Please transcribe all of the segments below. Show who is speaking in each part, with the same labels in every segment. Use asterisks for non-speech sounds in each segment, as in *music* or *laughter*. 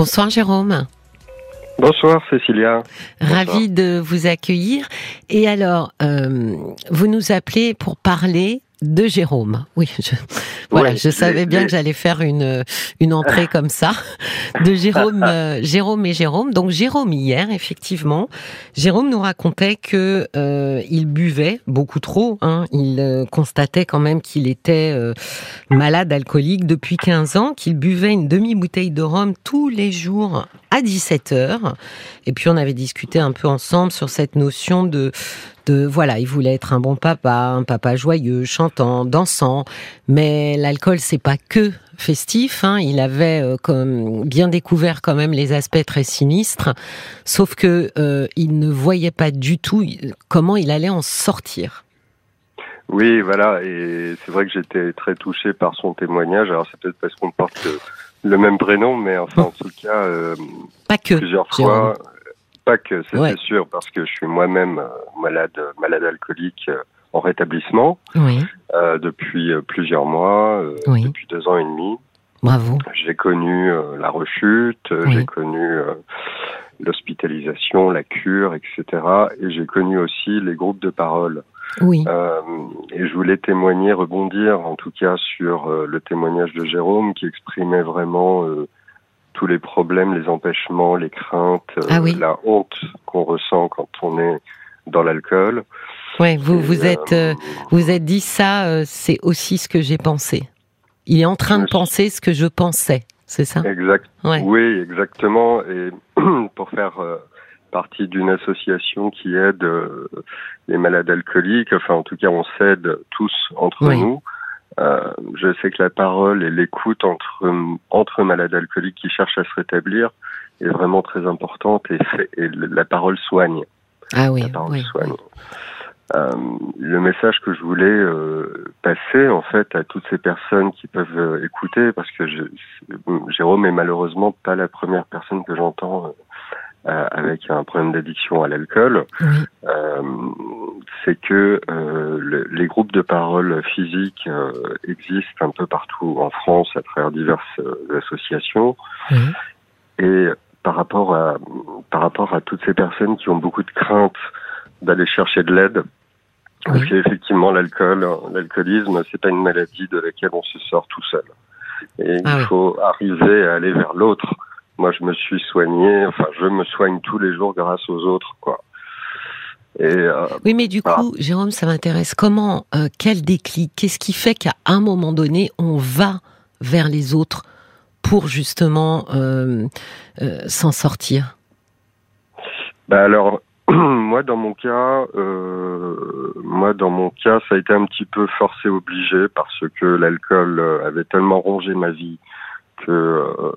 Speaker 1: Bonsoir Jérôme.
Speaker 2: Bonsoir Cécilia.
Speaker 1: Ravi de vous accueillir. Et alors, euh, vous nous appelez pour parler de Jérôme. Oui, je, voilà, je savais bien que j'allais faire une une entrée comme ça de Jérôme, *laughs* euh, Jérôme et Jérôme. Donc Jérôme hier, effectivement, Jérôme nous racontait que euh, il buvait beaucoup trop. Hein. Il euh, constatait quand même qu'il était malade alcoolique depuis 15 ans, qu'il buvait une demi bouteille de rhum tous les jours à 17 heures. Et puis on avait discuté un peu ensemble sur cette notion de de voilà, il voulait être un bon papa, un papa joyeux, chantant, dansant, mais l'alcool c'est pas que festif. Hein. Il avait euh, bien découvert quand même les aspects très sinistres, sauf que euh, il ne voyait pas du tout comment il allait en sortir.
Speaker 2: Oui, voilà, et c'est vrai que j'étais très touché par son témoignage. Alors c'est peut-être parce qu'on porte le, même prénom, mais enfin en tout cas, euh,
Speaker 1: pas que
Speaker 2: plusieurs fois pas que c'est sûr, parce que je suis moi-même euh, malade, malade alcoolique euh, en rétablissement euh, depuis plusieurs mois, depuis deux ans et demi.
Speaker 1: Bravo.
Speaker 2: J'ai connu la rechute, j'ai connu l'hospitalisation, la cure, etc. Et j'ai connu aussi les groupes de parole.
Speaker 1: Oui.
Speaker 2: et je voulais témoigner, rebondir en tout cas sur le témoignage de Jérôme qui exprimait vraiment tous les problèmes, les empêchements, les craintes,
Speaker 1: ah
Speaker 2: la honte qu'on ressent quand on est dans l'alcool.
Speaker 1: Ouais, vous vous êtes euh, vous êtes dit ça, euh, c'est aussi ce que j'ai pensé. Il est en train de penser ce que je pensais, c'est ça?
Speaker 2: Exact. Oui, exactement. Et *clears throat* pour faire euh, partie d'une association qui aide les malades alcooliques, enfin en tout cas on s'aide tous entre nous. Euh, je sais que la parole et l'écoute entre entre malades alcooliques qui cherchent à se rétablir est vraiment très importante et, et la parole soigne.
Speaker 1: Ah oui.
Speaker 2: La parole soigne. Euh, le message que je voulais euh, passer en fait à toutes ces personnes qui peuvent euh, écouter, parce que je, Jérôme est malheureusement pas la première personne que j'entends euh, euh, avec un problème d'addiction à l'alcool, euh, c'est que euh, les groupes de parole physique existent un peu partout en France à travers diverses associations. Et par rapport à par rapport à toutes ces personnes qui ont beaucoup de craintes d'aller chercher de l'aide, parce qu'effectivement l'alcool, l'alcoolisme, c'est pas une maladie de laquelle on se sort tout seul. Et il ah faut arriver à aller vers l'autre moi, je me suis soigné, enfin, je me soigne tous les jours grâce aux autres, quoi.
Speaker 1: Et, euh, oui, mais du coup, Jérôme, ça m'intéresse. Comment, euh, quel déclic? Qu'est-ce qui fait qu'à un moment donné, on va vers les autres pour justement euh, s'en sortir?
Speaker 2: Bah alors, *clears throat* moi, dans mon cas, moi, dans mon cas, ça a été un petit peu forcé obligé parce que l'alcool avait tellement rongé ma vie que euh,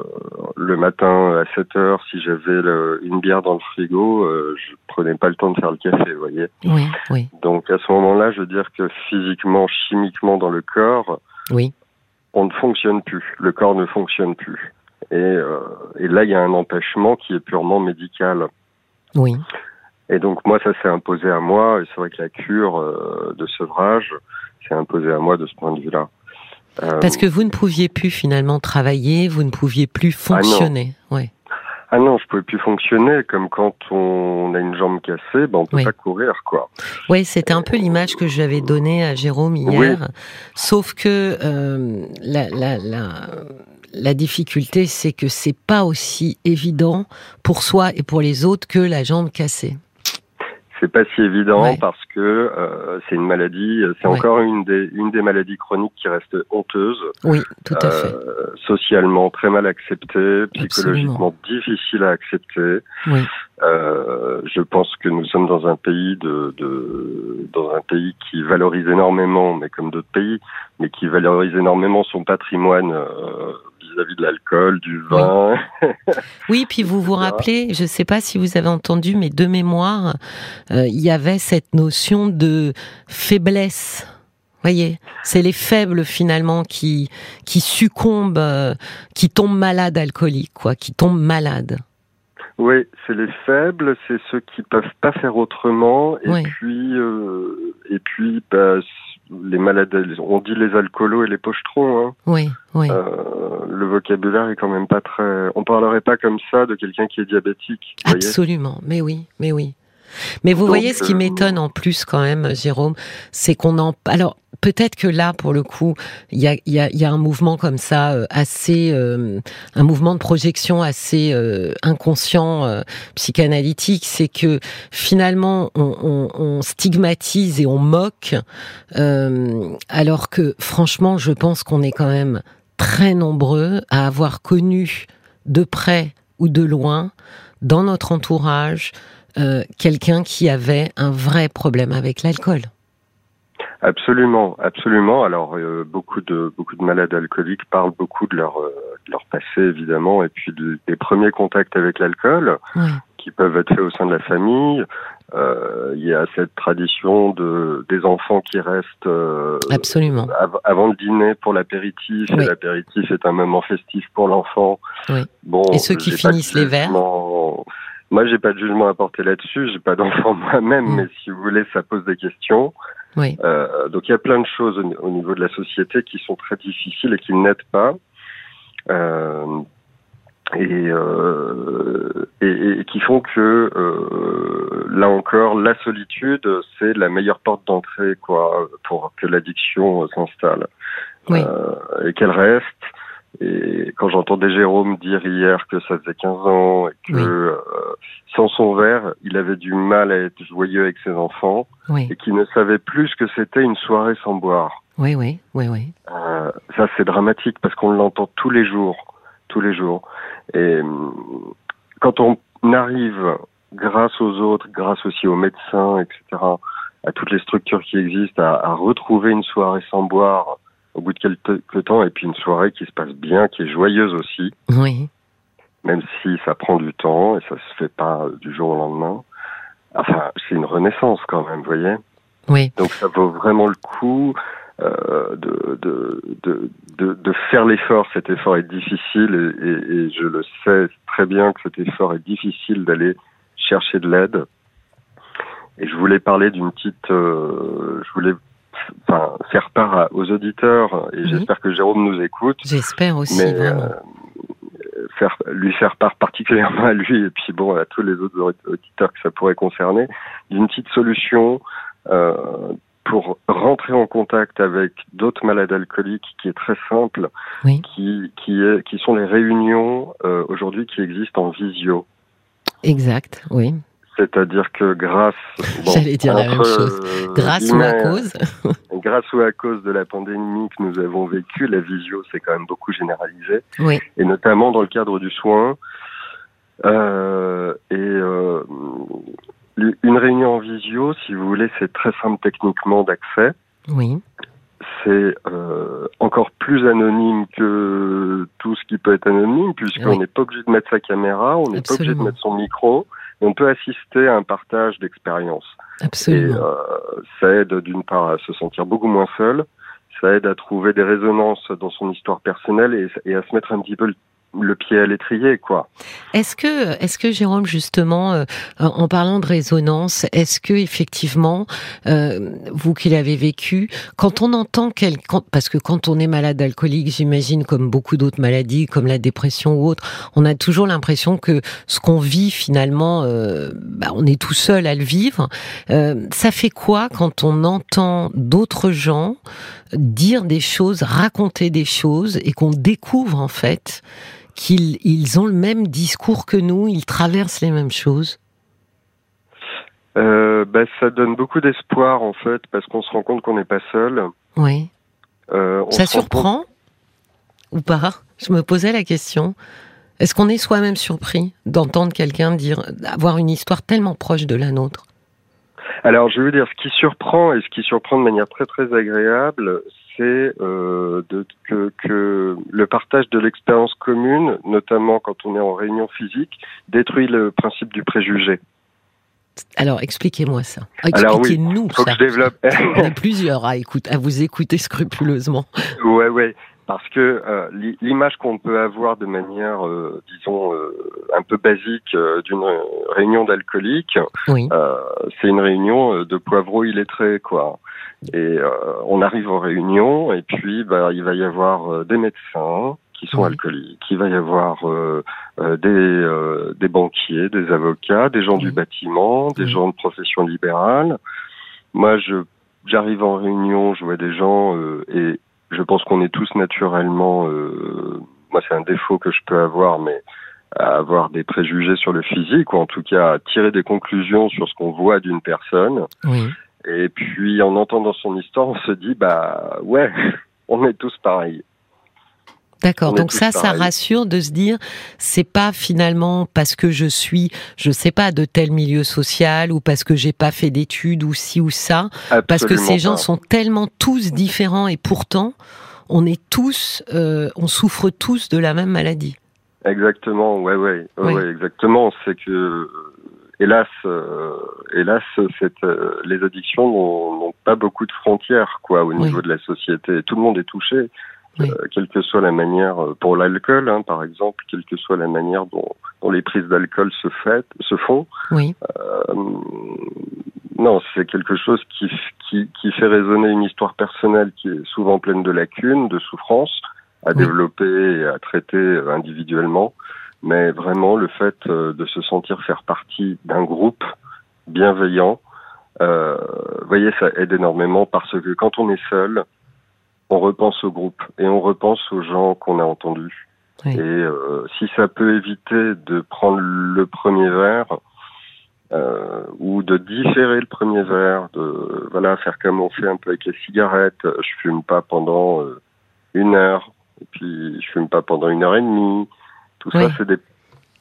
Speaker 2: le matin à 7 heures, si j'avais une bière dans le frigo, euh, je prenais pas le temps de faire le café, vous voyez.
Speaker 1: Oui, oui.
Speaker 2: Donc à ce moment-là, je veux dire que physiquement, chimiquement dans le corps,
Speaker 1: oui.
Speaker 2: on ne fonctionne plus. Le corps ne fonctionne plus. Et, euh, et là, il y a un empêchement qui est purement médical.
Speaker 1: Oui.
Speaker 2: Et donc moi, ça s'est imposé à moi. Et c'est vrai que la cure de sevrage s'est imposée à moi de ce point de vue-là.
Speaker 1: Parce que vous ne pouviez plus finalement travailler, vous ne pouviez plus fonctionner.
Speaker 2: Ah non, ouais. ah non je pouvais plus fonctionner. Comme quand on a une jambe cassée, ben on peut pas courir, quoi.
Speaker 1: Oui, c'était un peu l'image que j'avais donnée à Jérôme hier. Sauf que euh, la, la, la, la difficulté, c'est que c'est pas aussi évident pour soi et pour les autres que la jambe cassée
Speaker 2: c'est pas si évident parce que euh, c'est une maladie, c'est encore une des une des maladies chroniques qui reste honteuse.
Speaker 1: Oui, tout à fait.
Speaker 2: Euh, socialement très mal acceptée, psychologiquement difficile à accepter.
Speaker 1: Oui.
Speaker 2: Euh, je pense que nous sommes dans un pays de, de dans un pays qui valorise énormément, mais comme d'autres pays, mais qui valorise énormément son patrimoine euh, vis-à-vis de l'alcool, du vin. *laughs*
Speaker 1: Oui. puis vous vous rappelez, je ne sais pas si vous avez entendu, mais de mémoire, euh, il y avait cette notion de faiblesse. Voyez, c'est les faibles finalement qui qui succombent, euh, qui tombent malades alcooliques, quoi, qui tombent malades.
Speaker 2: Oui, c'est les faibles, c'est ceux qui peuvent pas faire autrement, et puis euh, et puis bah, les malades, on dit les alcoolos et les pochetrons. Hein.
Speaker 1: Oui, oui.
Speaker 2: Euh, le vocabulaire est quand même pas très. On parlerait pas comme ça de quelqu'un qui est diabétique.
Speaker 1: Absolument, mais oui, mais oui. Mais vous voyez, ce qui euh, m'étonne en plus quand même, Jérôme, c'est qu'on en... Alors, peut-être que là, pour le coup, il y a, y, a, y a, un mouvement comme ça, euh, assez... Euh, un mouvement de projection assez inconscient, psychanalytique, c'est que finalement, on, on, on, stigmatise et on moque, alors que franchement, je pense qu'on est quand même très nombreux à avoir connu de près ou de loin, dans notre entourage, euh, quelqu'un qui avait un vrai problème avec l'alcool.
Speaker 2: Absolument, absolument. Alors euh, beaucoup de beaucoup de malades alcooliques parlent beaucoup de leur euh, de leur passé évidemment et puis des premiers contacts avec l'alcool qui peuvent être faits au sein de la famille. Il y a cette tradition de des enfants qui restent
Speaker 1: absolument
Speaker 2: avant le dîner pour l'apéritif l'apéritif est un moment festif pour l'enfant.
Speaker 1: Bon, et ceux qui finissent les verres.
Speaker 2: Moi, j'ai pas de jugement à porter là-dessus. J'ai pas d'enfant *laughs* moi-même, mm. mais si vous voulez, ça pose des questions.
Speaker 1: Oui.
Speaker 2: Euh, donc, il y a plein de choses au, niveau de la société qui sont très difficiles et qui n'aident pas. Euh, et, euh, et, et, qui font que euh, là encore la solitude c'est la meilleure porte d'entrée quoi pour que l'addiction s'installe
Speaker 1: oui.
Speaker 2: euh, et qu'elle reste et quand j'entendais Jérôme dire hier que ça faisait 15 ans et que euh, sans son verre, il avait du mal à être joyeux avec ses enfants et qu'il ne savait plus ce que c'était une soirée sans boire.
Speaker 1: Oui, oui, oui, oui.
Speaker 2: Euh, ça, c'est dramatique parce qu'on l'entend tous les jours, tous les jours. Et euh, quand on arrive, grâce aux autres, grâce aussi aux médecins, etc., à toutes les structures qui existent, à, à retrouver une soirée sans boire au bout de quelques temps, et puis une soirée qui se passe bien, qui est joyeuse aussi.
Speaker 1: Oui.
Speaker 2: Même si ça prend du temps et ça se fait pas du jour au lendemain. Enfin, c'est une renaissance quand même, vous voyez.
Speaker 1: Oui.
Speaker 2: Donc ça vaut vraiment le coup euh, de, de, de, de, de faire l'effort. Cet effort est difficile et, et, et, je le sais très bien que cet effort est difficile d'aller chercher de l'aide. Et je voulais parler d'une petite, euh, je voulais enfin, faire part aux auditeurs, et j'espère que Jérôme nous écoute.
Speaker 1: J'espère aussi, mais, vraiment.
Speaker 2: Euh, faire, lui faire part particulièrement à lui, et puis bon, à tous les autres auditeurs que ça pourrait concerner, d'une petite solution euh, pour rentrer en contact avec d'autres malades alcooliques qui est très simple,
Speaker 1: oui.
Speaker 2: qui, qui, est, qui sont les réunions euh, aujourd'hui qui existent en visio.
Speaker 1: Exact, oui.
Speaker 2: C'est-à-dire que grâce,
Speaker 1: bon, j'allais dire la même chose, grâce ou à cause,
Speaker 2: grâce ou à cause de la pandémie que nous avons vécue, la visio s'est quand même beaucoup généralisée,
Speaker 1: oui.
Speaker 2: et notamment dans le cadre du soin. Euh, et euh, une réunion en visio, si vous voulez, c'est très simple techniquement d'accès.
Speaker 1: Oui.
Speaker 2: C'est euh, encore plus anonyme que tout ce qui peut être anonyme, puisqu'on n'est pas obligé de mettre sa caméra, on n'est pas obligé de mettre son micro on peut assister à un partage d'expérience.
Speaker 1: Absolument.
Speaker 2: Et euh, ça aide d'une part à se sentir beaucoup moins seul, ça aide à trouver des résonances dans son histoire personnelle et, et à se mettre un petit peu le le pied à l'étrier, quoi.
Speaker 1: Est-ce que, est-ce que Jérôme, justement, euh, en parlant de résonance, est-ce que effectivement, euh, vous qui l'avez vécu, quand on entend quelqu'un, parce que quand on est malade alcoolique, j'imagine, comme beaucoup d'autres maladies, comme la dépression ou autre, on a toujours l'impression que ce qu'on vit finalement, euh, bah, on est tout seul à le vivre. Euh, ça fait quoi quand on entend d'autres gens dire des choses, raconter des choses, et qu'on découvre en fait qu'ils ils ont le même discours que nous, ils traversent les mêmes choses
Speaker 2: euh, bah, Ça donne beaucoup d'espoir en fait, parce qu'on se rend compte qu'on n'est pas seul.
Speaker 1: Oui. Euh, ça surprend compte... ou pas? Je me posais la question. Est-ce qu'on est, soi-même surpris d'entendre quelqu'un dire, avoir une histoire tellement proche de la nôtre?
Speaker 2: Alors, je veux dire, ce qui surprend et ce qui surprend de manière très très agréable, c'est euh, que, que, le partage de l'expérience commune, notamment quand on est en réunion physique, détruit le principe du préjugé.
Speaker 1: Alors, expliquez-moi ça. Expliquez-nous
Speaker 2: oui, ça. je développe. *laughs*
Speaker 1: on est plusieurs à, écoute, à vous écouter scrupuleusement.
Speaker 2: Ouais, ouais. Parce que euh, l'image qu'on peut avoir de manière, euh, disons, euh, un peu basique d'une réunion d'alcooliques,
Speaker 1: oui.
Speaker 2: c'est une réunion de poivreaux illettrés, quoi. Et euh, on arrive en réunion et puis bah, il va y avoir euh, des médecins qui sont alcooliques, il va y avoir euh, des, des banquiers, des avocats, des gens du bâtiment, des gens de profession libérale. Moi, je j'arrive en réunion, je vois des gens et je pense qu'on est tous naturellement. moi, c'est un défaut que je peux avoir, mais à avoir des préjugés sur le physique ou en tout cas à tirer des conclusions sur ce qu'on voit d'une personne.
Speaker 1: Oui.
Speaker 2: Et puis en entendant son histoire, on se dit bah ouais, *laughs* on est tous pareils.
Speaker 1: D'accord. Donc ça, ça rassure de se dire, c'est pas finalement parce que je suis, je sais pas, de tel milieu social ou parce que j'ai pas fait d'études ou ci ou ça, parce que ces gens sont tellement tous différents et pourtant, on est tous, euh, on souffre tous de la même maladie.
Speaker 2: Exactement. Ouais, ouais, ouais, ouais exactement. C'est que hélas, euh, hélas, cette, euh, les addictions n'ont pas beaucoup de frontières, quoi, au niveau de la société. Tout le monde est touché, euh, quelle que soit la manière, pour l'alcool, hein, par exemple, quelle que soit la manière dont, dont les prises d'alcool se, fait, se font.
Speaker 1: Oui.
Speaker 2: non, c'est quelque chose qui, qui, qui fait résonner une histoire personnelle qui est souvent pleine de lacunes, de souffrances, à développer et à traiter individuellement mais vraiment le fait euh, de se sentir faire partie d'un groupe bienveillant, euh, vous voyez, ça aide énormément parce que quand on est seul, on repense au groupe et on repense aux gens qu'on a entendus. Et euh, si ça peut éviter de prendre le premier verre euh, ou de différer le premier verre, de voilà faire comme on fait un peu avec les cigarettes, je fume pas pendant euh, une heure, et puis je fume pas pendant une heure et demie, tout ça, c'est des.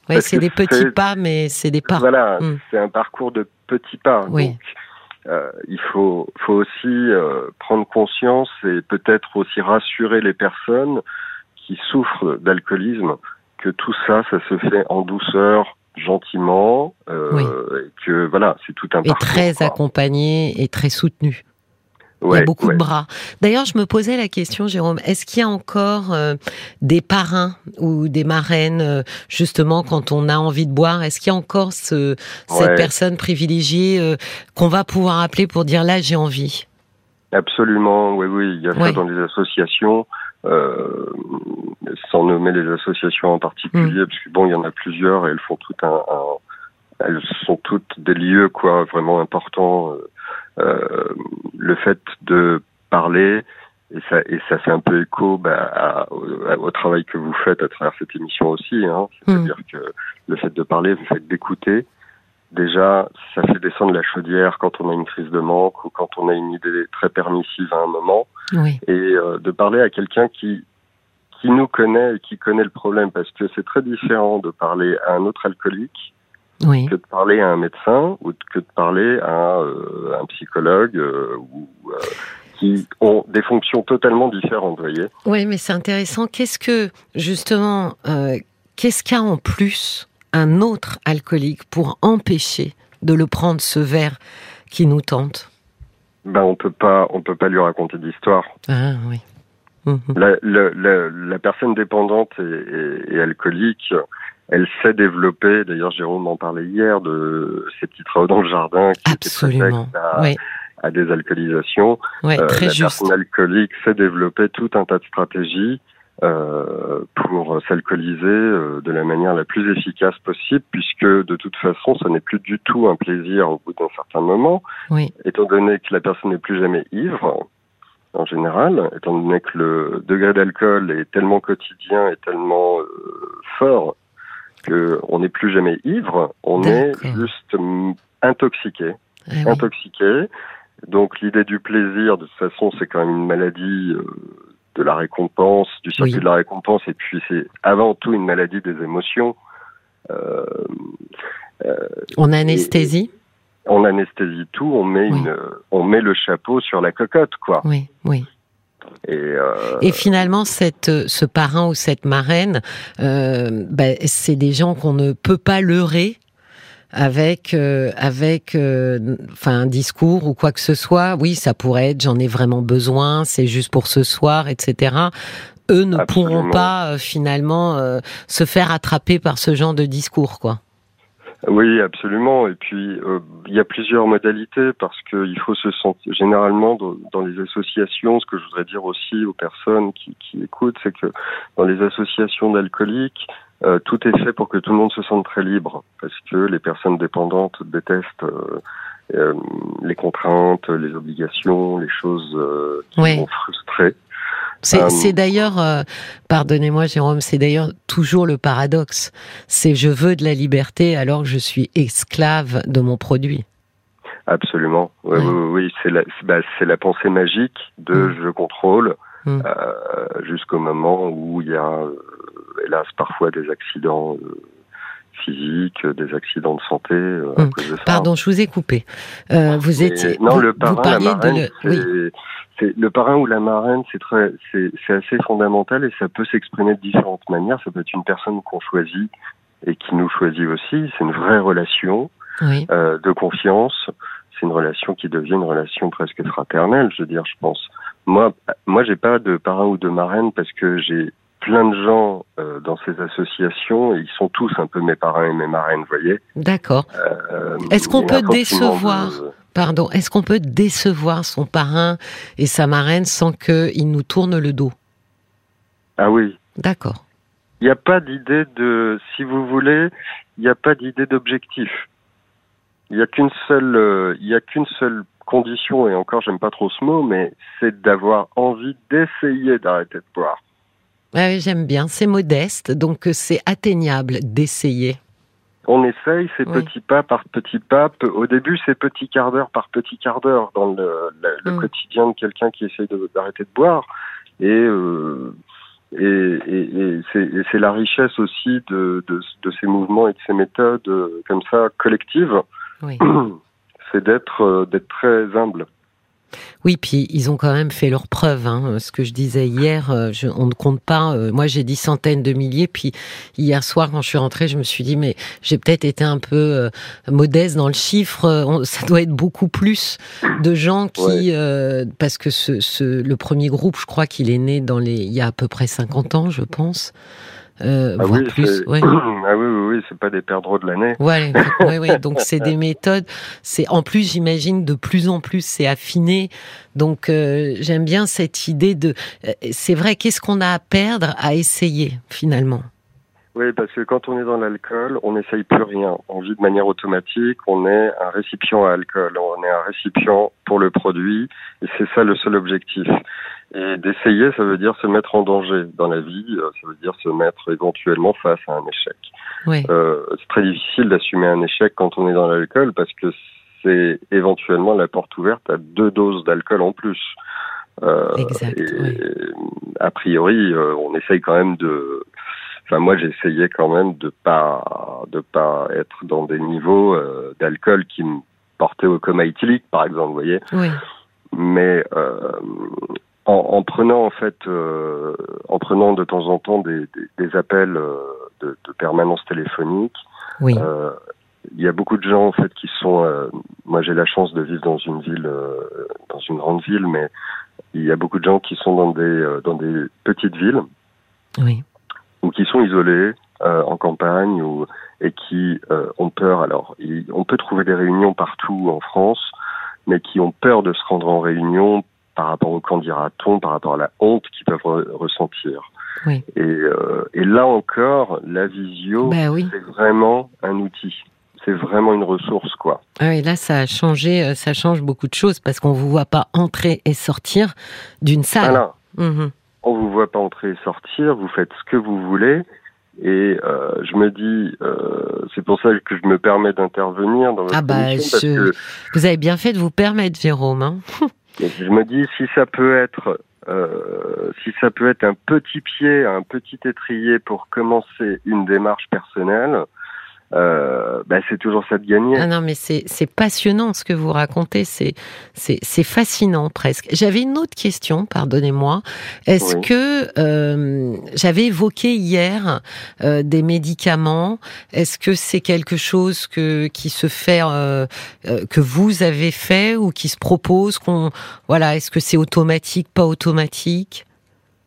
Speaker 1: Oui, c'est des petits pas, mais c'est des pas.
Speaker 2: Voilà, hmm. c'est un parcours de petits pas. Oui. Donc, euh, il faut, faut aussi euh, prendre conscience et peut-être aussi rassurer les personnes qui souffrent d'alcoolisme que tout ça, ça se fait en douceur, gentiment, euh, et que voilà, c'est tout un
Speaker 1: et très accompagné et très soutenu il y a beaucoup de bras. D'ailleurs, je me posais la question, Jérôme, est-ce qu'il y a encore euh, des parrains ou des marraines, euh, justement, quand on a envie de boire? Est-ce qu'il y a encore ce, cette personne privilégiée euh, qu'on va pouvoir appeler pour dire là, j'ai envie?
Speaker 2: Absolument, oui, oui. Il y a ça dans les associations, sans nommer les associations en particulier, mm. parce que bon, il y en a plusieurs et elles font tout un, un elles sont toutes des lieux quoi vraiment importants le fait de parler, et ça, et ça fait un peu écho bah, au, travail que vous faites à travers cette émission aussi. Hein. C'est-à-dire mm. que le fait de parler, le fait d'écouter, déjà, ça fait descendre la chaudière quand on a une crise de manque ou quand on a une idée très permissive à un moment.
Speaker 1: Oui.
Speaker 2: Et euh, de parler à quelqu'un qui qui nous connaît et qui connaît le problème, parce que c'est très différent de parler à un autre alcoolique que de parler à un médecin ou que de parler à euh, un psychologue euh, ou euh, qui ont des fonctions totalement différentes, vous voyez.
Speaker 1: Oui, mais c'est intéressant. Qu'est-ce que justement, qu'est-ce qu'a en plus un autre alcoolique pour empêcher de le prendre ce verre qui nous tente?
Speaker 2: Ben on peut pas, on peut pas lui raconter d'histoire.
Speaker 1: Ah oui.
Speaker 2: La, la, la, personne dépendante et, et alcoolique, elle sait développer. D'ailleurs, Jérôme en parlait hier de ces petits travaux dans le jardin qui
Speaker 1: Absolument.
Speaker 2: étaient à, des alcoolisations.
Speaker 1: Ouais, euh, très
Speaker 2: la
Speaker 1: juste.
Speaker 2: personne alcoolique sait développer tout un tas de stratégies euh, pour s'alcooliser euh, de la manière la plus efficace possible, puisque de toute façon, ce n'est plus du tout un plaisir au bout d'un certain moment,
Speaker 1: oui.
Speaker 2: étant donné que la personne n'est plus jamais ivre en général, étant donné que le degré d'alcool est tellement quotidien et tellement euh, fort on n'est plus jamais ivre, on est juste intoxiqué. Eh intoxiqué. Donc l'idée du plaisir, de toute façon, c'est quand même une maladie euh, de la récompense, du circuit de la récompense, et puis c'est avant tout une maladie des émotions.
Speaker 1: Euh, euh, on anesthésie
Speaker 2: On anesthésie tout, on met, une, on met le chapeau sur la cocotte, quoi.
Speaker 1: Oui, oui.
Speaker 2: Et, euh...
Speaker 1: et, finalement, cette, ce parrain ou cette marraine, euh, ben, c'est des gens qu'on ne peut pas leurrer avec euh, avec euh, enfin un discours ou quoi que ce soit. Oui, ça pourrait être j'en ai vraiment besoin, c'est juste pour ce soir, etc. Eux ne pourront pas euh, finalement se faire attraper par ce genre de discours, quoi.
Speaker 2: Oui, absolument. Et puis, euh, il y a plusieurs modalités parce qu'il faut se sentir. Généralement, dans, les associations, ce que je voudrais dire aussi aux personnes qui, qui écoutent, c'est que dans les associations d'alcooliques, euh, tout est fait pour que tout le monde se sente très libre parce que les personnes dépendantes détestent euh, les contraintes, les obligations, les choses qui vont frustrer.
Speaker 1: C'est euh, d'ailleurs, euh, pardonnez-moi Jérôme, c'est d'ailleurs toujours le paradoxe. C'est je veux de la liberté alors que je suis esclave de mon produit.
Speaker 2: Absolument. Oui, oui, c'est la, bah, la pensée magique de mm. je contrôle mm. euh, jusqu'au moment où il y a, hélas, parfois des accidents physiques, des accidents de santé. À mm. cause de ça.
Speaker 1: Pardon, je vous ai coupé. vous étiez.
Speaker 2: Non, le parrain, la de le parrain ou la marraine, c'est très, c'est, assez fondamental et ça peut s'exprimer de différentes manières. Ça peut être une personne qu'on choisit et qui nous choisit aussi. C'est une vraie relation euh, de confiance. C'est une relation qui devient une relation presque fraternelle. Je veux dire, je pense. Moi, moi, j'ai pas de parrain ou de marraine parce que j'ai plein de gens euh, dans ces associations et ils sont tous un peu mes parrains et mes marraines, vous voyez.
Speaker 1: D'accord. Euh, Est-ce qu'on peut décevoir Pardon, est-ce qu'on peut décevoir son parrain et sa marraine sans qu'il nous tourne le dos?
Speaker 2: Ah oui.
Speaker 1: D'accord.
Speaker 2: Il n'y a pas d'idée de, si vous voulez, il n'y a pas d'idée d'objectif. Il n'y a qu'une seule, euh, il y a qu'une seule condition, et encore j'aime pas trop ce mot, mais c'est d'avoir envie d'essayer d'arrêter de boire.
Speaker 1: Oui, j'aime bien, c'est modeste, donc euh, c'est atteignable d'essayer.
Speaker 2: On essaye, c'est petit pas par petit pas. Au début, c'est petit quart d'heure par petit quart d'heure dans le, mm. quotidien de quelqu'un qui essaye d'arrêter de, boire. Et, euh, et, c'est la richesse aussi de, de, ces mouvements et de ces méthodes euh, comme ça collectives. *clears throat* C'est d'être d'être très humble.
Speaker 1: Oui, puis ils ont quand même fait leur preuve. Hein. Ce que je disais hier, euh, on ne compte pas. Euh, moi, j'ai dit centaines de milliers. Puis hier soir, quand je suis rentrée, je me suis dit, mais j'ai peut-être été un peu euh, modeste dans le chiffre. ça doit être beaucoup plus de gens qui, parce que ce, le premier groupe, je crois qu'il est né dans les, il y a à peu près 50 ans, je pense.
Speaker 2: Euh, ah, oui, plus. *clears throat* ah oui, oui, oui, c'est pas des perdreaux de l'année.
Speaker 1: Ouais, oui, *laughs* oui. Donc c'est des méthodes. C'est en plus, j'imagine, de plus en plus, c'est affiné. Donc euh, j'aime bien cette idée de. Euh, c'est vrai, qu'est-ce qu'on a à perdre à essayer finalement?
Speaker 2: Oui, parce que quand on est dans l'alcool, on n'essaye plus rien. On vit de manière automatique, on est un récipient à alcool, on est un récipient pour le produit, et c'est ça le seul objectif. Et d'essayer, ça veut dire se mettre en danger dans la vie, euh, ça veut dire se mettre éventuellement face à un échec. Oui. Euh, c'est très difficile d'assumer un échec quand on est dans l'alcool parce que c'est éventuellement la porte ouverte à deux doses d'alcool en plus.
Speaker 1: Euh, exact,
Speaker 2: et, A priori, euh, on essaye quand même de. Enfin, moi, j'essayais quand même de pas de pas être dans des niveaux euh, d'alcool qui me portaient au coma éthylique, par exemple, vous voyez.
Speaker 1: Oui.
Speaker 2: Mais euh, en, en, prenant en fait, euh, en prenant de temps en temps des, des, des appels euh, de, de, permanence téléphonique,
Speaker 1: oui.
Speaker 2: Euh, il y a beaucoup de gens en fait qui sont. Euh, moi, j'ai la chance de vivre dans une ville, dans une grande ville, mais il y a beaucoup de gens qui sont dans des dans des petites villes,
Speaker 1: oui.
Speaker 2: Ou qui sont isolés en campagne, ou et qui ont peur. Alors, on peut trouver des réunions partout en France, mais qui ont peur de se rendre en réunion par rapport au candidaton, par rapport à la honte qu'ils peuvent ressentir.
Speaker 1: Oui.
Speaker 2: Et, euh, et, là encore, la visio,
Speaker 1: bah oui.
Speaker 2: c'est vraiment un outil. C'est vraiment une ressource, quoi.
Speaker 1: Ah oui, là, ça a changé, euh, ça change beaucoup de choses parce qu'on vous voit pas entrer et sortir d'une salle.
Speaker 2: Voilà. Mmh. On vous voit pas entrer et sortir. Vous faites ce que vous voulez. Et euh, je me dis, euh, c'est pour ça que je me permets d'intervenir dans votre
Speaker 1: ah bah,
Speaker 2: émission, parce que
Speaker 1: vous avez bien fait de vous permettre, Jérôme. Hein *laughs*
Speaker 2: je me dis si ça peut être euh, si ça peut être un petit pied, un petit étrier pour commencer une démarche personnelle, euh, bah, c'est toujours ça de gagner.
Speaker 1: Ah non, mais c'est passionnant ce que vous racontez, c'est c'est fascinant presque. J'avais une autre question, pardonnez-moi. Est-ce que euh, j'avais évoqué hier euh, des médicaments Est-ce que c'est quelque chose que qui se fait euh, euh, que vous avez fait ou qui se propose qu'on voilà Est-ce que c'est automatique, pas automatique?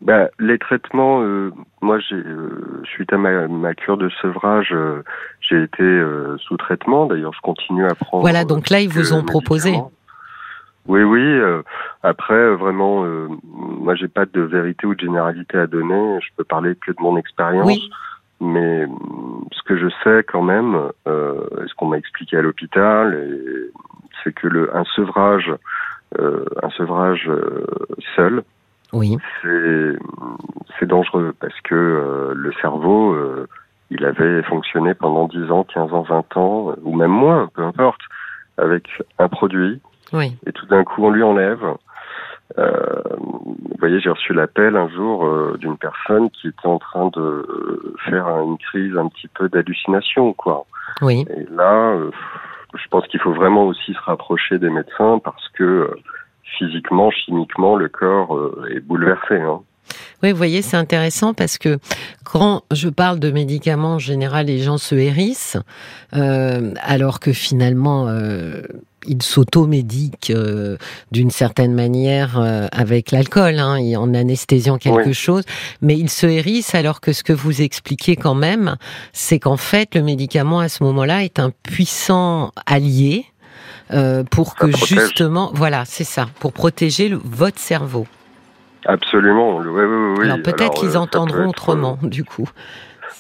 Speaker 2: Bah, les traitements, euh, moi, j'ai, euh, suite à ma, ma, cure de sevrage, euh, j'ai été sous traitement. D'ailleurs, je continue à prendre.
Speaker 1: Voilà, donc là, ils vous ont proposé.
Speaker 2: Oui, oui. après, vraiment, moi, j'ai pas de vérité ou de généralité à donner. Je peux parler que de mon expérience. Oui. Mais ce que je sais quand même, euh, ce qu'on m'a expliqué à l'hôpital, c'est que le un sevrage, euh, un sevrage euh, seul,
Speaker 1: oui.
Speaker 2: c'est dangereux parce que euh, le cerveau, euh, il avait fonctionné pendant 10 ans, 15 ans, 20 ans, ou même moins, peu importe, avec un produit.
Speaker 1: Oui.
Speaker 2: Et tout d'un coup, on lui enlève. Euh, vous voyez, j'ai reçu l'appel un jour euh, d'une personne qui était en train de faire une crise un petit peu d'hallucination, quoi.
Speaker 1: Oui.
Speaker 2: Et là, euh, je pense qu'il faut vraiment aussi se rapprocher des médecins parce que physiquement, chimiquement, le corps est bouleversé. Hein.
Speaker 1: Oui, vous voyez, c'est intéressant parce que quand je parle de médicaments, en général, les gens se hérissent, euh, alors que finalement, euh, ils s'automédiquent euh, d'une certaine manière euh, avec l'alcool, hein, en anesthésiant quelque chose, mais ils se hérissent alors que ce que vous expliquez quand même, c'est qu'en fait, le médicament à ce moment-là est un puissant allié. Euh, pour que justement, voilà, c'est ça, pour protéger le, votre cerveau.
Speaker 2: Absolument, oui, oui, oui.
Speaker 1: Alors peut-être qu'ils euh, entendront autrement, du coup.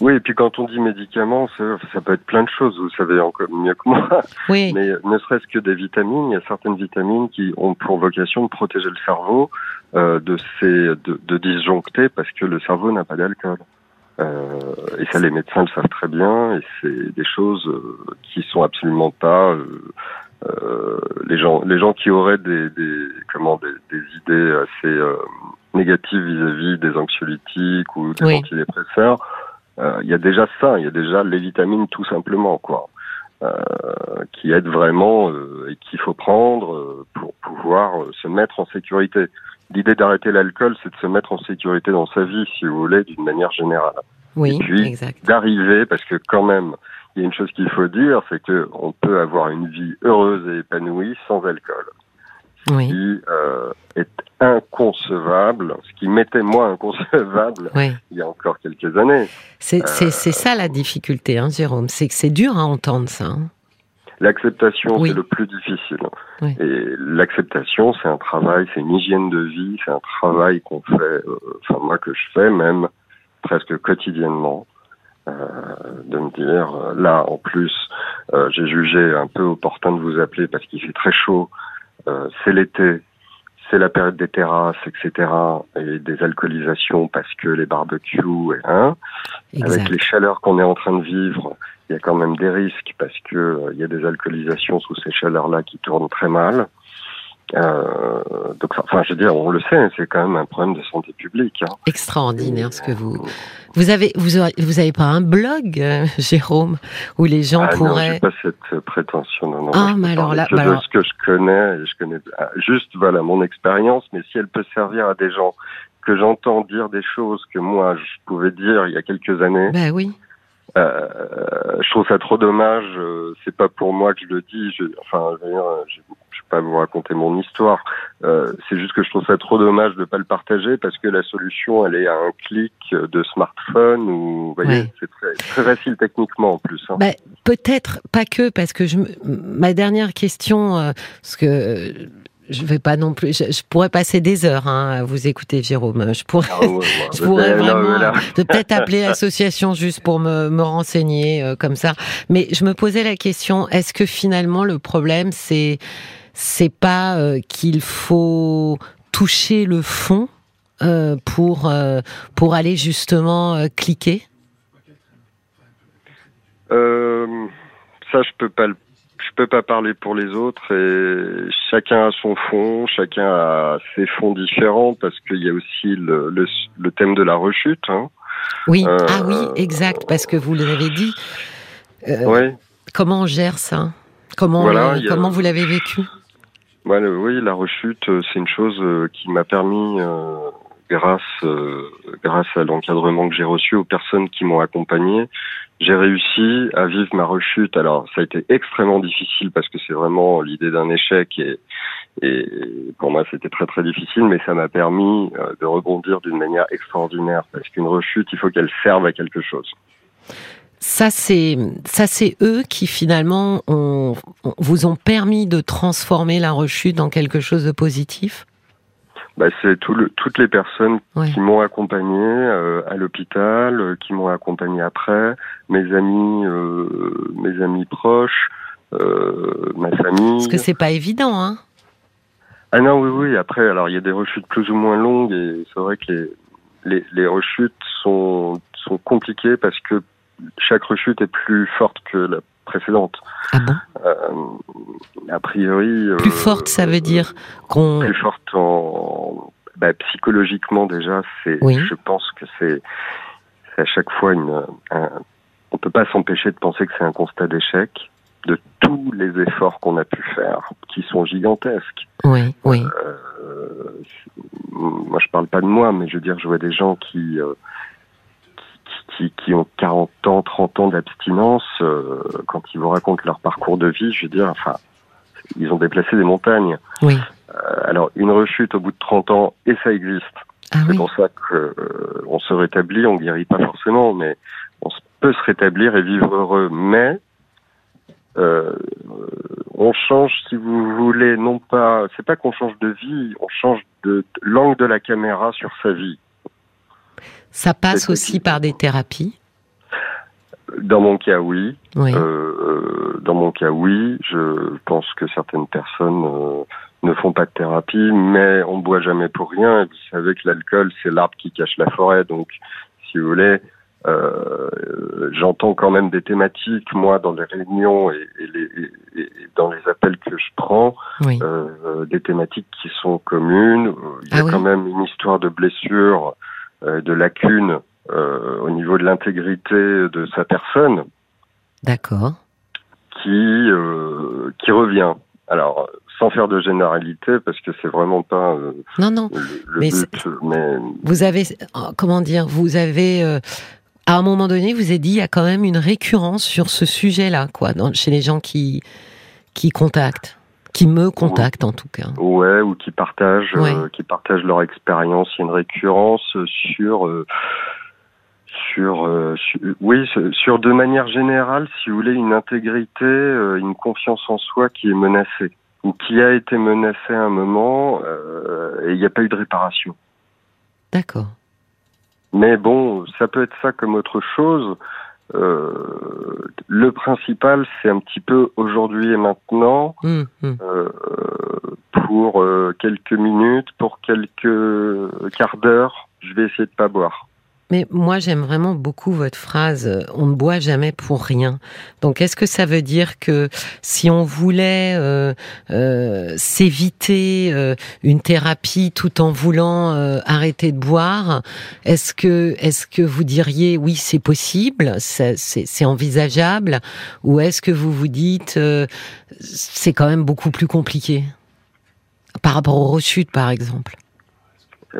Speaker 2: Oui, et puis quand on dit médicaments, ça, ça, peut être plein de choses, vous savez encore mieux que moi.
Speaker 1: Oui. *laughs*
Speaker 2: Mais ne serait-ce que des vitamines, il y a certaines vitamines qui ont pour vocation de protéger le cerveau euh, de ces de, de, disjoncter parce que le cerveau n'a pas d'alcool. Euh, et ça, les médecins le savent très bien, et c'est des choses euh, qui sont absolument pas euh, euh, les gens, les gens qui auraient des, des comment des, des idées assez euh, négatives vis-à-vis des anxiolytiques ou des antidépresseurs, euh, il y a déjà ça, il y a déjà les vitamines tout simplement quoi, qui aident vraiment et qu'il faut prendre pour pouvoir se mettre en sécurité. L'idée d'arrêter l'alcool, c'est de se mettre en sécurité dans sa vie, si vous voulez, d'une manière générale.
Speaker 1: Oui,
Speaker 2: et puis d'arriver, parce que quand même, il y a une chose qu'il faut dire, c'est que on peut avoir une vie heureuse et épanouie sans alcool.
Speaker 1: Oui.
Speaker 2: Ce qui euh, est inconcevable, ce qui m'était moi inconcevable il y a encore quelques années.
Speaker 1: C'est euh, ça la difficulté, hein, Jérôme. C'est que c'est dur à entendre ça. Hein.
Speaker 2: L'acceptation, c'est le plus difficile. Et l'acceptation, c'est un travail, c'est une hygiène de vie, c'est un travail qu'on fait, euh, enfin moi que je fais même presque quotidiennement. Euh, de me dire, euh, là en plus, euh, j'ai jugé un peu opportun de vous appeler parce qu'il fait très chaud, c'est l'été, c'est la période des terrasses, etc. et des alcoolisations parce que les barbecues, hein, avec les chaleurs qu'on est en train de vivre, il y a quand même des risques parce que il y a des alcoolisations sous ces chaleurs-là qui tournent très mal. Euh, donc, enfin, je veux dire, on le sait, hein, c'est quand même un problème de santé publique. Hein.
Speaker 1: Extraordinaire ce que vous. Vous avez, vous, vous avez pas un blog, euh, *laughs* Jérôme, où les gens
Speaker 2: ah
Speaker 1: pourraient.
Speaker 2: Non, pas cette prétention. Non, non,
Speaker 1: ah, mais alors là,
Speaker 2: bah alors... ce que je connais, je connais ah, juste voilà mon expérience, mais si elle peut servir à des gens que j'entends dire des choses que moi je pouvais dire il y a quelques années.
Speaker 1: Ben oui.
Speaker 2: Euh, je trouve ça trop dommage. Euh, c'est pas pour moi que je le dis. Je, enfin, je, je, je vais pas vous raconter mon histoire. Euh, c'est juste que je trouve ça trop dommage de pas le partager parce que la solution, elle est à un clic de smartphone ou, vous voyez, c'est très, très, facile techniquement en plus. Hein.
Speaker 1: Bah, Peut-être pas que parce que je, ma dernière question, euh, parce que je vais pas non plus. Je, pourrais passer des heures hein, à vous écouter, Jérôme. Je pourrais, ah *laughs* je pourrais vraiment peut-être appeler *laughs* l'association juste pour me, me renseigner euh, comme ça. Mais je me posais la question est-ce que finalement le problème c'est c'est pas euh, qu'il faut toucher le fond euh, pour pour aller justement cliquer?
Speaker 2: Ça, je peux pas le je peux pas parler pour les autres et chacun a son fond, chacun a ses fonds différents parce qu'il y a aussi le, le, le, thème de la rechute. Hein.
Speaker 1: Oui, euh, ah oui, exact, parce que vous l'avez dit.
Speaker 2: Euh, oui.
Speaker 1: Comment on gère ça? Comment, euh, comment vous l'avez vécu?
Speaker 2: Oui, la rechute, euh, c'est une chose euh, qui m'a permis, grâce, grâce à l'encadrement que j'ai reçu aux personnes qui m'ont accompagné, j'ai réussi à vivre ma rechute. Alors, ça a été extrêmement difficile parce que c'est vraiment l'idée d'un échec et, et pour moi, c'était très très difficile, mais ça m'a permis euh, de rebondir d'une manière extraordinaire parce qu'une rechute, il faut qu'elle serve à quelque chose.
Speaker 1: Ça c'est ça c'est eux qui finalement ont, vous ont permis de transformer la rechute en quelque chose de positif?
Speaker 2: Bah, c'est tout le, toutes les personnes qui m'ont accompagné euh, à l'hôpital, euh, qui m'ont accompagné après, mes amis, euh, mes amis proches, ma famille.
Speaker 1: Parce que c'est pas évident, hein.
Speaker 2: Ah non, oui, oui. Après, alors il y a des rechutes plus ou moins longues et c'est vrai que les, les, les rechutes sont sont compliquées parce que chaque rechute est plus forte que la précédente.
Speaker 1: Ah bon?
Speaker 2: Euh, A priori.
Speaker 1: Plus euh, forte, ça veut dire qu'on.
Speaker 2: Plus forte en. Bah, psychologiquement déjà, c'est. Oui. Je pense que c'est. à chaque fois une. Un, on peut pas s'empêcher de penser que c'est un constat d'échec de tous les efforts qu'on a pu faire, qui sont gigantesques.
Speaker 1: Oui, oui.
Speaker 2: Euh, moi, je parle pas de moi, mais je veux dire, je vois des gens qui euh, qui, qui, ont 40 ans, 30 ans d'abstinence, euh, quand ils vous racontent leur parcours de vie, je veux dire, enfin, ils ont déplacé des montagnes.
Speaker 1: Oui.
Speaker 2: Euh, alors, une rechute au bout de 30 ans, et ça existe.
Speaker 1: Ah
Speaker 2: c'est pour ça qu'on euh, se rétablit, on guérit pas forcément, mais on peut se rétablir et vivre heureux. Mais on change, si vous voulez, non pas, c'est pas qu'on change de vie, on change de l'angle de la caméra sur sa vie.
Speaker 1: Ça passe aussi par des thérapies
Speaker 2: Dans mon cas, oui. Euh, dans mon cas, oui. Je pense que certaines personnes euh, ne font pas de thérapie, mais on ne boit jamais pour rien. Et vous savez que l'alcool, c'est l'arbre qui cache la forêt. Donc, si vous voulez, euh, j'entends quand même des thématiques, moi, dans les réunions et, les, dans les appels que je prends, des thématiques qui sont communes. Il y a ah quand même une histoire de blessure euh, de lacunes euh, au niveau de l'intégrité de sa personne.
Speaker 1: D'accord.
Speaker 2: Qui, euh, qui revient. Alors, sans faire de généralité, parce que c'est vraiment pas
Speaker 1: non, non.
Speaker 2: le, mais but. Mais...
Speaker 1: Vous avez, comment dire, vous avez, à un moment donné, vous avez dit, il y a quand même une récurrence sur ce sujet-là, quoi, chez les gens qui, qui contactent qui me contactent en tout cas.
Speaker 2: Ouais, ou qui partagent, euh, qui partagent leur expérience. Il y a une récurrence sur, euh, sur, euh, oui, sur de manière générale, si vous voulez, une intégrité, une confiance en soi qui est menacée ou qui a été menacée à un moment et il n'y a pas eu de réparation.
Speaker 1: D'accord.
Speaker 2: Mais bon, ça peut être ça comme autre chose. Euh, le principal, c'est un petit peu aujourd'hui et maintenant, mmh, mmh. Euh, pour euh, quelques minutes, pour quelques quarts d'heure, je vais essayer de pas boire.
Speaker 1: Mais moi, j'aime vraiment beaucoup votre phrase euh, on ne boit jamais pour rien. Donc, est-ce que ça veut dire que si on voulait euh, euh, s'éviter euh, une thérapie tout en voulant euh, arrêter de boire, est-ce que est-ce que vous diriez oui, c'est possible, c'est envisageable, ou est-ce que vous vous dites c'est quand même beaucoup plus compliqué? Par rapport aux rechutes, par exemple
Speaker 2: euh,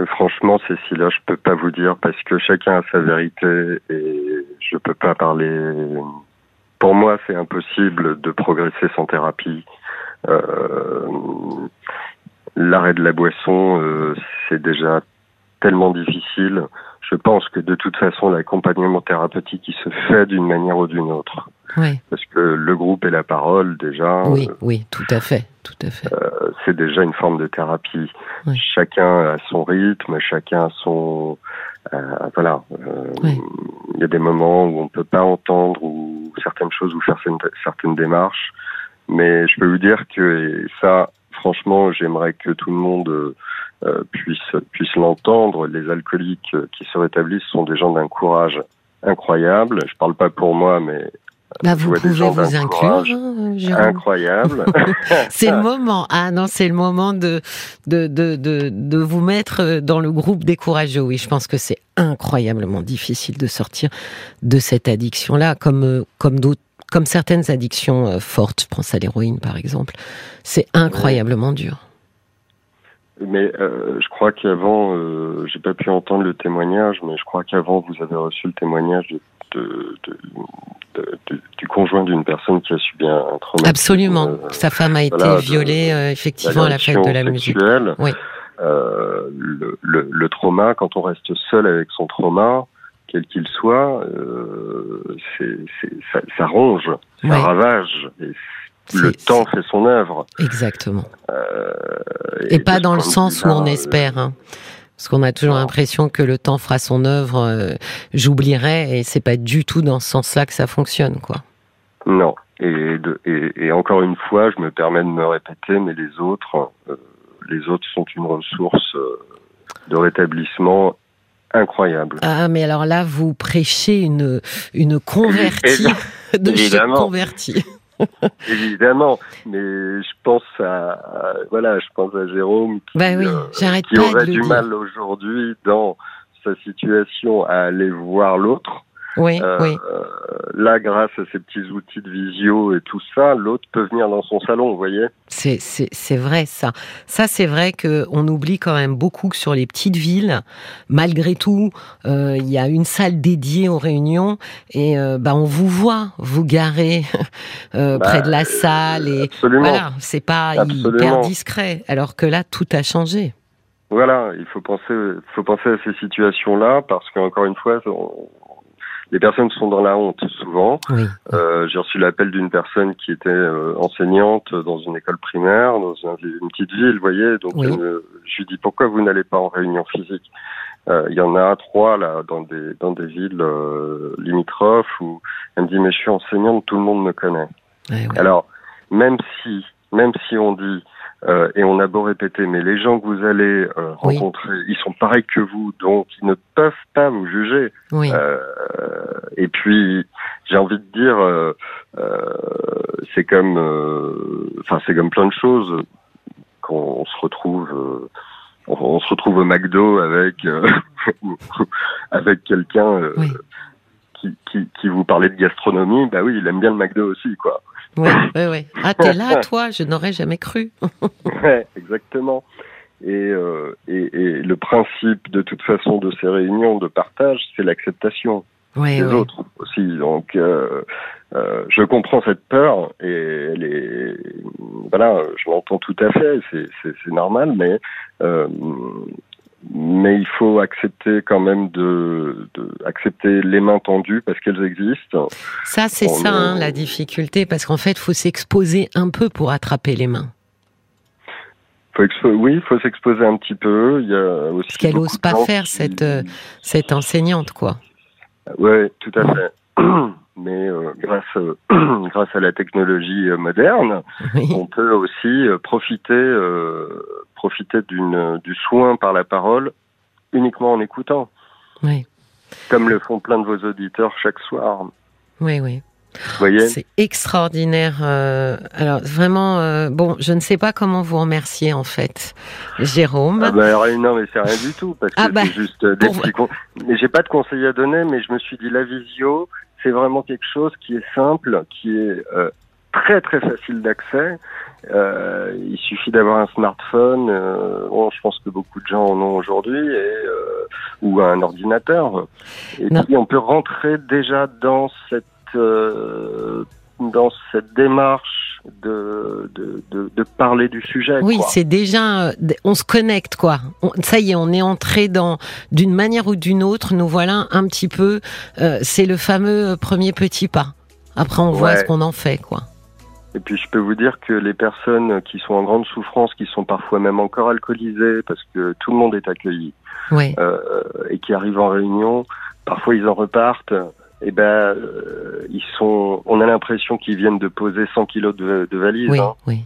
Speaker 2: franchement, Cécilia, je peux pas vous dire parce que chacun a sa vérité et je peux pas parler. Pour moi, c'est impossible de progresser sans thérapie. Euh, L'arrêt de la boisson, euh, c'est déjà tellement difficile. Je pense que de toute façon, l'accompagnement thérapeutique, il se fait d'une manière ou d'une autre.
Speaker 1: Oui.
Speaker 2: Parce que le groupe et la parole, déjà.
Speaker 1: Oui, oui, tout à fait, tout à fait.
Speaker 2: Euh, c'est déjà une forme de thérapie. Chacun a son rythme, chacun a son. Euh, voilà. Euh, il y a des moments où on peut pas entendre ou certaines choses ou faire certaines, certaines démarches. Mais je peux vous dire que ça, franchement, j'aimerais que tout le monde euh, puisse puisse l'entendre. Les alcooliques qui se rétablissent sont des gens d'un courage incroyable. Je parle pas pour moi, mais
Speaker 1: bah, vous pouvez vous inclure, hein,
Speaker 2: Incroyable. *laughs*
Speaker 1: c'est le moment. Ah non, c'est le moment de, de, de, de, de vous mettre dans le groupe des courageux. Oui, je pense que c'est incroyablement difficile de sortir de cette addiction-là, comme, comme d'autres comme certaines addictions euh, fortes, je pense à l'héroïne par exemple, c'est incroyablement dur.
Speaker 2: Mais euh, je crois qu'avant, euh, j'ai pas pu entendre le témoignage, mais je crois qu'avant vous avez reçu le témoignage de, de, de, du conjoint d'une personne qui a subi un, trauma.
Speaker 1: Absolument. Euh, Sa femme a été violée euh, effectivement à la fête de la musique.
Speaker 2: Oui. Euh, le, le, le, trauma, quand on reste seul avec son trauma, quel qu'il soit, c'est, c'est, ça, ça ronge, ça
Speaker 1: Ouais.
Speaker 2: ravage. Et le
Speaker 1: C'est-
Speaker 2: temps fait son œuvre.
Speaker 1: Exactement. Et pas dans le sens où on espère. hein. Parce qu'on a toujours l'impression que le temps fera son œuvre. euh, J'oublierai, et c'est pas du tout dans ce sens-là que ça fonctionne, quoi.
Speaker 2: Non. Et, de, et, et encore une fois, je me permets de me répéter, mais les autres, euh, les autres sont une ressource euh, de rétablissement incroyable.
Speaker 1: Ah, mais alors là, vous prêchez une, une convertie *laughs* *laughs* de chez convertie. *laughs*
Speaker 2: Évidemment, mais je pense à, à- voilà, je pense à Jérôme qui,
Speaker 1: Bah oui,
Speaker 2: euh, qui aurait du mal aujourd'hui dans sa situation à aller voir l'autre.
Speaker 1: Oui,
Speaker 2: Euh,
Speaker 1: oui.
Speaker 2: là, grâce à ces petits outils de visio et tout ça, l'autre peut venir dans son salon, vous voyez.
Speaker 1: C'est, vrai ça. Ça c'est vrai que on oublie quand même beaucoup que sur les petites villes, malgré tout, euh, il y a une salle dédiée aux réunions et euh, bah on vous voit vous garer *laughs*
Speaker 2: Bah,
Speaker 1: près de la salle et
Speaker 2: Absolument.
Speaker 1: voilà, c'est pas hyper discret. Alors que là tout a changé.
Speaker 2: Voilà, il faut penser, faut penser à ces situations-là parce qu'encore une fois, on- les personnes sont dans la honte souvent.
Speaker 1: Oui.
Speaker 2: Euh, J'ai reçu l'appel d'une personne qui était euh, enseignante dans une école primaire, dans un- une petite ville, vous voyez. Donc,
Speaker 1: Oui.
Speaker 2: me- je lui dis pourquoi vous n'allez pas en réunion physique? Euh, Il y en a trois là dans des dans des villes euh, limitrophes où elle me dit mais je suis enseignante, tout le monde me connaît.
Speaker 1: Ouais.
Speaker 2: Alors même si même si on dit euh, et on a beau répéter, mais les gens que vous allez euh,
Speaker 1: Oui.
Speaker 2: rencontrer, ils sont pareils que vous, donc ils ne peuvent pas vous juger.
Speaker 1: Oui.
Speaker 2: Euh, et puis, j'ai envie de dire, euh, euh, c'est comme, euh, enfin, c'est comme plein de choses. Quand on se retrouve, euh, on, on se retrouve au McDo avec euh, *laughs* avec quelqu'un
Speaker 1: Oui.
Speaker 2: qui, qui, qui vous parlait de gastronomie. Bah oui, il aime bien le McDo aussi, quoi.
Speaker 1: Ouais, *laughs* ouais, ouais. Ah t'es là toi, je n'aurais jamais cru. *laughs*
Speaker 2: Ouais, exactement. Et, euh, et, et le principe, de toute façon, de ces réunions de partage, c'est l'acceptation.
Speaker 1: Ouais,
Speaker 2: les
Speaker 1: ouais.
Speaker 2: autres aussi. Donc, euh, euh, je comprends cette peur et elle est, voilà, je l'entends tout à fait. C'est, normal, mais mais il faut accepter quand même de, de accepter les mains tendues parce qu'elles existent.
Speaker 1: Ça c'est ça hein, la difficulté parce qu'en fait faut s'exposer un peu pour attraper les mains.
Speaker 2: Faut expo- oui, il faut s'exposer un petit peu. Il y a aussi
Speaker 1: Parce qu'elle
Speaker 2: beaucoup
Speaker 1: ose
Speaker 2: de
Speaker 1: pas faire
Speaker 2: qui-
Speaker 1: cette, euh, Cette enseignante quoi.
Speaker 2: Ouais, tout à fait. *clears throat* Mais euh, grâce euh, *clears throat* grâce à la technologie euh, moderne,
Speaker 1: Oui.
Speaker 2: on peut aussi profiter profiter d'une du soin par la parole uniquement en écoutant,
Speaker 1: Oui,
Speaker 2: comme le font plein de vos auditeurs chaque soir.
Speaker 1: oui, oui. C'est extraordinaire. euh, alors vraiment, euh, bon, je ne sais pas comment vous remercier en fait, Jérôme.
Speaker 2: ah bah, alors, non, mais c'est rien du tout parce que
Speaker 1: Ah bah,
Speaker 2: c'est juste euh, des petits con- Mais j'ai pas de conseils à donner, mais je me suis dit la visio, c'est vraiment quelque chose qui est simple, qui est euh, très très facile d'accès. Euh, il suffit d'avoir un smartphone. euh, bon, je pense que beaucoup de gens en ont aujourd'hui, et euh, ou un ordinateur. Et
Speaker 1: Non.
Speaker 2: puis on peut rentrer déjà dans cette euh, dans cette démarche de de, de, de parler du sujet.
Speaker 1: Oui, c'est déjà, euh, on se connecte quoi. On- ça y est, on est entré dans, d'une manière ou d'une autre, nous voilà un petit peu. euh, c'est le fameux premier petit pas. Après, on voit
Speaker 2: Ouais.
Speaker 1: ce qu'on en fait quoi.
Speaker 2: Et puis je peux vous dire que les personnes qui sont en grande souffrance, qui sont parfois même encore alcoolisées, parce que tout le monde est accueilli, euh, et qui arrivent en réunion, parfois ils en repartent. Et ben, euh, ils sont. On a l'impression qu'ils viennent de poser 100 kilos de, de valise.
Speaker 1: Oui,
Speaker 2: hein.
Speaker 1: oui.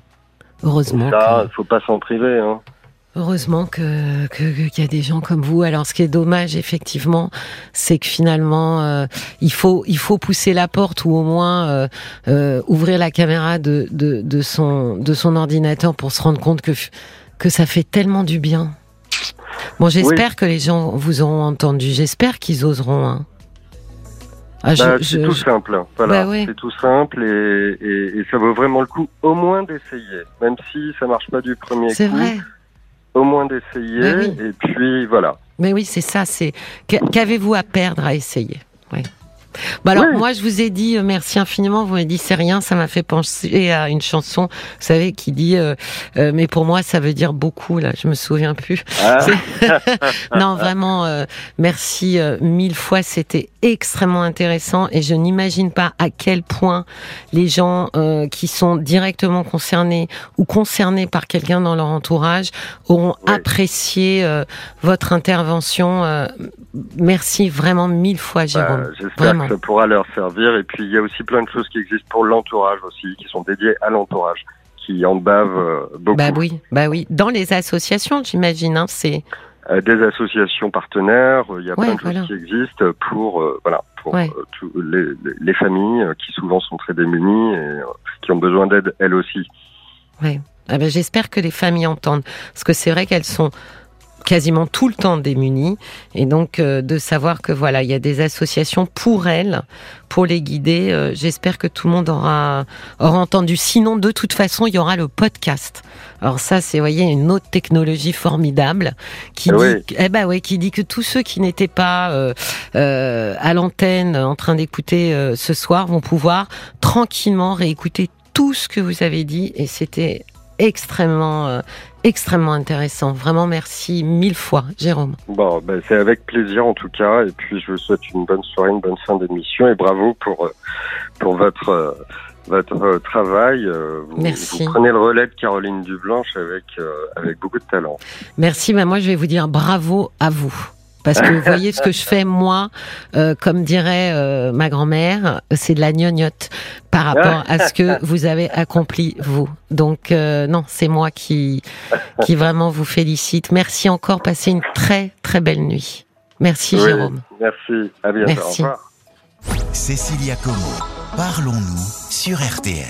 Speaker 1: Heureusement.
Speaker 2: Ça,
Speaker 1: que-
Speaker 2: faut pas s'en priver. Hein.
Speaker 1: Heureusement que qu'il y a des gens comme vous. Alors, ce qui est dommage, effectivement, c'est que finalement, euh, il faut il faut pousser la porte ou au moins euh, euh, ouvrir la caméra de, de de son de son ordinateur pour se rendre compte que que ça fait tellement du bien. Bon, j'espère que les gens vous auront entendu. J'espère qu'ils oseront. hein. Ah,
Speaker 2: Bah, c'est tout
Speaker 1: je-
Speaker 2: simple. Voilà,
Speaker 1: Bah
Speaker 2: c'est tout simple et, et, et ça vaut vraiment le coup, au moins d'essayer, même si ça marche pas du premier
Speaker 1: c'est
Speaker 2: coup.
Speaker 1: vrai.
Speaker 2: Au moins d'essayer.
Speaker 1: Bah oui.
Speaker 2: Et puis voilà.
Speaker 1: Mais oui, c'est ça. C'est qu'a- qu'avez-vous à perdre à essayer? Bah alors moi je vous ai dit euh, merci infiniment, vous m'avez dit c'est rien, ça m'a fait penser à une chanson, vous savez, qui dit euh, euh, mais pour moi ça veut dire beaucoup là, je me souviens plus. Ah. *laughs* non vraiment merci mille fois, c'était extrêmement intéressant et je n'imagine pas à quel point les gens qui sont directement concernés ou concernés par quelqu'un dans leur entourage auront apprécié votre intervention. merci vraiment mille fois bah,
Speaker 2: Ça pourra leur servir. Et puis il y a aussi plein de choses qui existent pour l'entourage aussi, qui sont dédiées à l'entourage, qui en bavent euh, beaucoup.
Speaker 1: Bah oui, bah oui. Dans les associations, j'imagine, hein, c'est
Speaker 2: euh, des associations partenaires. Il y a plein de choses qui existent pour euh, voilà pour les, les, familles qui souvent sont très démunies et qui ont besoin d'aide elles aussi.
Speaker 1: Ouais. Ah ben, j'espère que les familles entendent parce que c'est vrai qu'elles sont quasiment tout le temps démunies et donc euh, de savoir que voilà il y a des associations pour elles pour les guider euh, j'espère que tout le monde aura aura entendu. Sinon de toute façon il y aura le podcast. Alors ça c'est voyez une autre technologie formidable qui
Speaker 2: eh
Speaker 1: dit eh ben ouais qui dit que tous ceux qui n'étaient pas euh, à l'antenne en train d'écouter ce soir vont pouvoir tranquillement réécouter tout ce que vous avez dit. Et c'était extrêmement, euh, extrêmement intéressant. Vraiment, merci mille fois, Jérôme.
Speaker 2: Bon, ben, c'est avec plaisir en tout cas. Et puis, je vous souhaite une bonne soirée, une bonne fin d'émission et bravo pour, euh, pour votre, euh, votre travail. Vous,
Speaker 1: merci.
Speaker 2: Vous prenez le relais de Caroline Dublanche avec, avec beaucoup de talent.
Speaker 1: Merci. Ben, moi, je vais vous dire bravo à vous. Parce que vous voyez ce que je fais moi, euh, comme dirait euh, ma grand-mère, c'est de la gnognotte par rapport à ce que *laughs* vous avez accompli vous. Donc euh, non, c'est moi qui qui vraiment vous félicite. Merci encore, passez une très très belle nuit. Merci Jérôme.
Speaker 2: Merci, à bientôt.
Speaker 1: Merci.
Speaker 3: Cécilia Como, parlons-nous sur RTL.